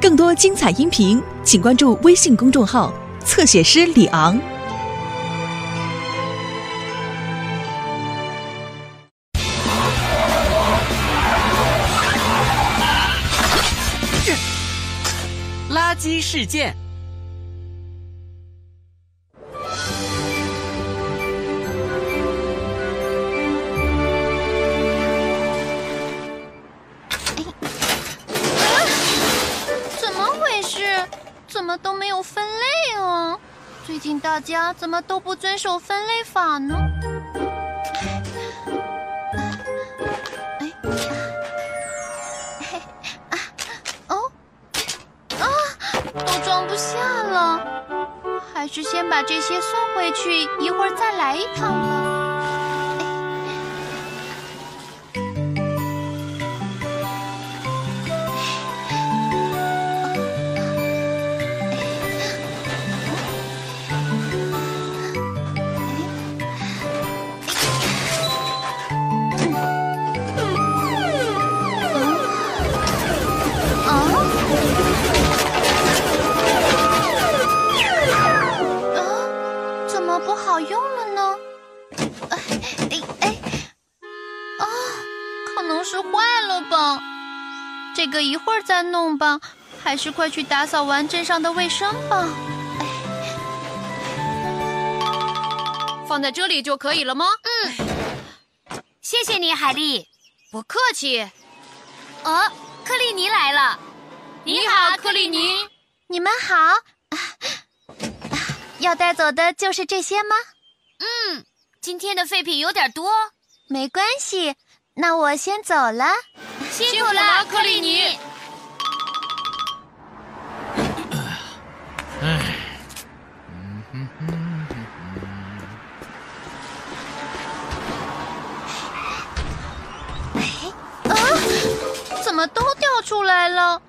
更多精彩音频，请关注微信公众号“侧写师李昂”。垃圾事件。大家怎么都不遵守分类法呢？哎，哎，啊，哦，啊，都装不下了，还是先把这些送回去，一会儿再来一趟吧。是坏了吧？这个一会儿再弄吧，还是快去打扫完镇上的卫生吧。放在这里就可以了吗？嗯谢谢你，海丽。不客气。哦，克利尼来了。你好，克利尼。你们好。啊啊要带走的就是这些吗？嗯，今天的废品有点多，没关系，那我先走了。辛苦苦了了，克里尼。啊，怎么都掉出来了？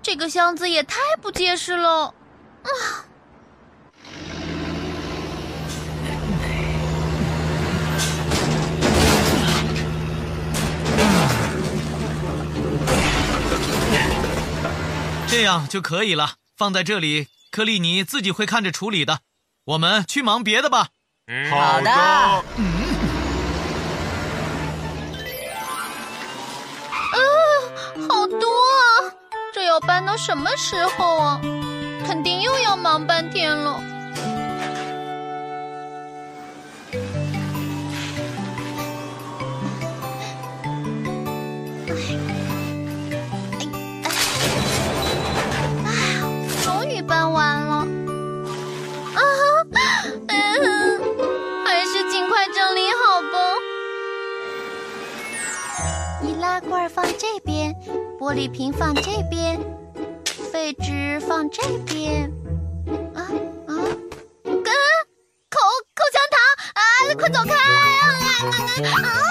这个箱子也太不结实了。啊！这样就可以了，放在这里，克利尼自己会看着处理的。我们去忙别的吧。好的。啊，好多啊！这要搬到什么时候啊？肯定又要忙半天了。易拉罐放这边，玻璃瓶放这边，废纸放这边。啊啊，跟口口香糖啊，快走开！啊啊啊！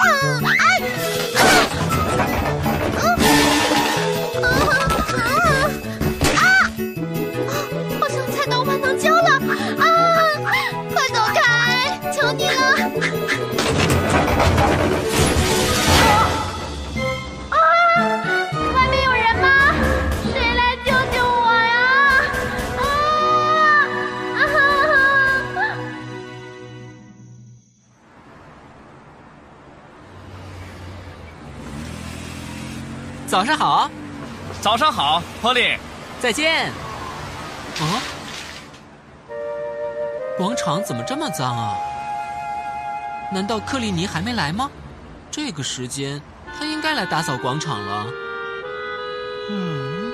早上好，早上好，Polly。再见。啊，广场怎么这么脏啊？难道克利尼还没来吗？这个时间他应该来打扫广场了。嗯，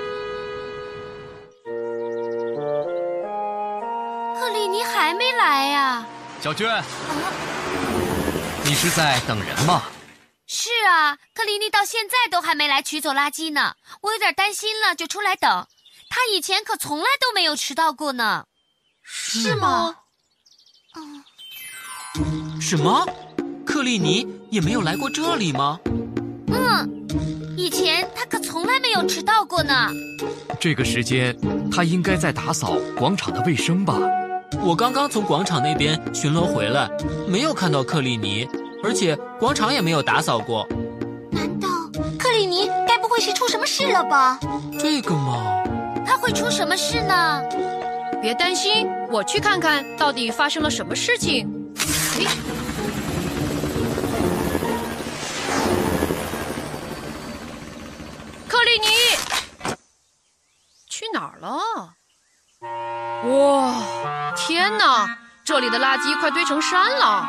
克利尼还没来呀、小娟，你是在等人吗？是啊，克利尼到现在都还没来取走垃圾呢，我有点担心了，就出来等。他以前可从来都没有迟到过呢。是吗？嗯什么？克利尼也没有来过这里吗？嗯，以前他可从来没有迟到过呢。这个时间，他应该在打扫广场的卫生吧？我刚刚从广场那边巡逻回来，没有看到克利尼，而且广场也没有打扫过。会会是出什么事了吧？这个嘛，他会出什么事呢？别担心，我去看看到底发生了什么事情。诶，克里尼去哪儿了？哇，天哪！这里的垃圾快堆成山了！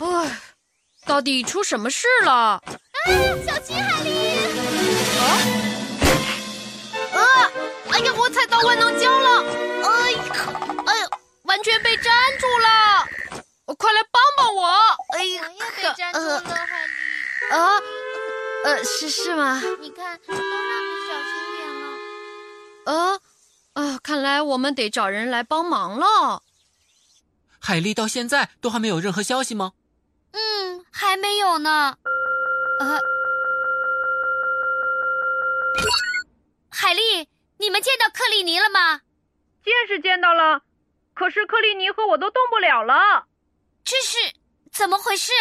唉，到底出什么事了？啊，小心海狸！啊！啊哎呀，我踩到万能胶了！哎呀，哎呀，完全被粘住了！快来帮帮我！哎呀，我也被粘住了，海狸。啊，呃，是是吗？你看，都让你小心点了。呃，啊，看来我们得找人来帮忙了。海丽到现在都还没有任何消息吗？嗯，还没有呢。呃，海丽，你们见到克里尼了吗？见是见到了，可是克里尼和我都动不了了。这是怎么回事？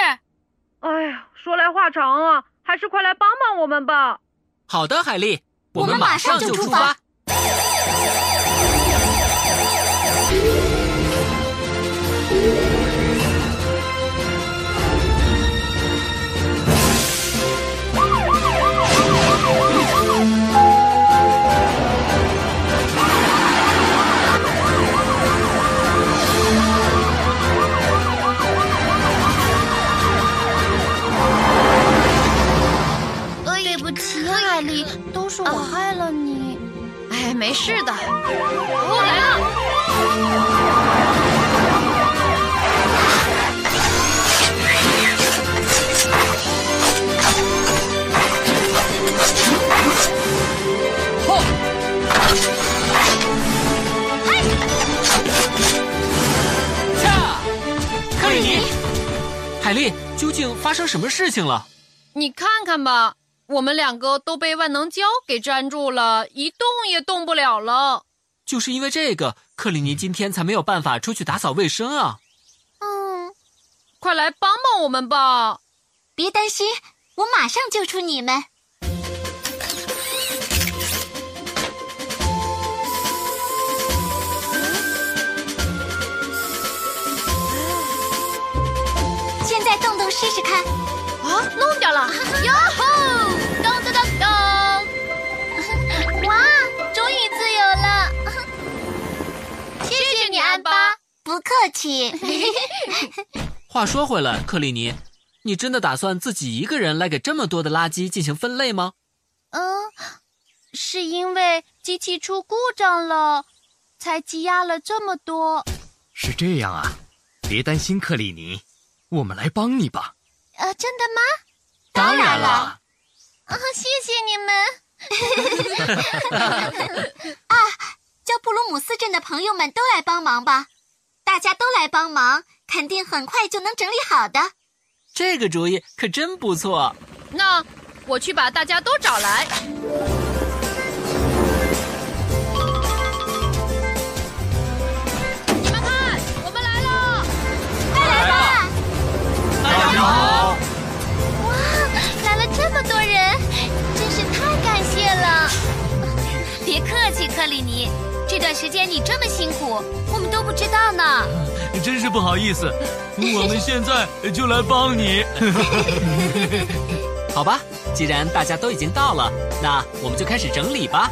哎呀，说来话长啊，还是快来帮帮我们吧。好的，海丽，我们马上就出发。没事的，我来了。恰，克里尼，海莉，究竟发生什么事情了？你看看吧，我们两个都被万能胶给粘住了，一动也动不了了。就是因为这个，克里尼今天才没有办法出去打扫卫生啊！嗯，快来帮帮我们吧！别担心，我马上救出你们。现在动动试试看。啊，弄掉了！哟吼！不客气。话说回来，克里尼，你真的打算自己一个人来给这么多的垃圾进行分类吗？嗯，是因为机器出故障了，才积压了这么多。是这样啊，别担心，克里尼，我们来帮你吧。呃，真的吗？当然了，啊，谢谢你们！啊，叫布鲁姆斯镇的朋友们都来帮忙吧！大家都来帮忙，肯定很快就能整理好的。这个主意可真不错。那我去把大家都找来。你们看，我们来了！快来吧！大家好，哇，来了这么多人，真是太感谢了！别客气，克里尼，这段时间你这么辛苦，我们都不知道呢。真是不好意思，我们现在就来帮你。好吧，既然大家都已经到了，那我们就开始整理吧。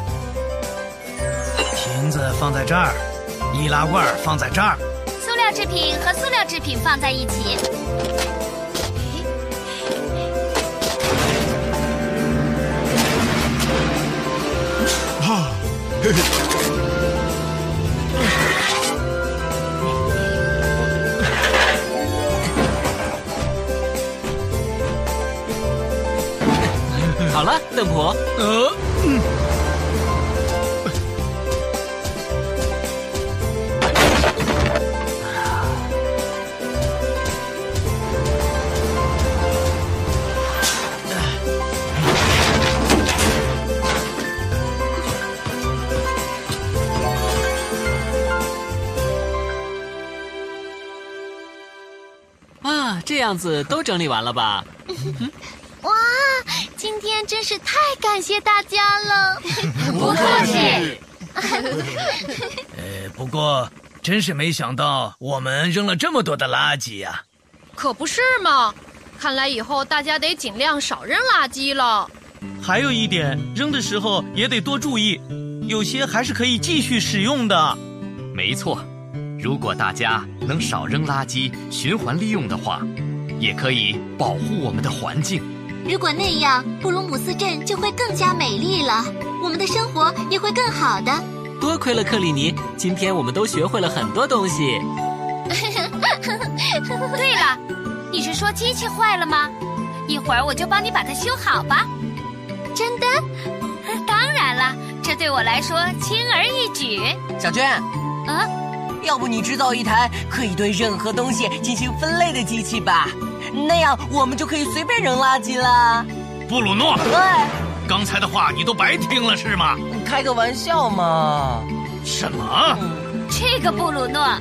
瓶子放在这儿，易拉罐放在这儿。塑料制品和塑料制品放在一起。好了邓婆。呃嗯。啊这样子都整理完了吧？哇今天真是太感谢大家了！不客气。呃，不过真是没想到我们扔了这么多的垃圾呀、可不是嘛！看来以后大家得尽量少扔垃圾了。还有一点，扔的时候也得多注意，有些还是可以继续使用的。没错，如果大家能少扔垃圾、循环利用的话，也可以保护我们的环境。如果那样，布鲁姆斯镇就会更加美丽了，我们的生活也会更好的。多亏了克里尼，今天我们都学会了很多东西。对了，你是说机器坏了吗？一会儿我就帮你把它修好吧。真的？当然了，这对我来说轻而易举。小娟，嗯，要不你制造一台可以对任何东西进行分类的机器吧？那样我们就可以随便扔垃圾了。布鲁诺，哎，刚才的话你都白听了是吗？开个玩笑嘛。什么？这个布鲁诺，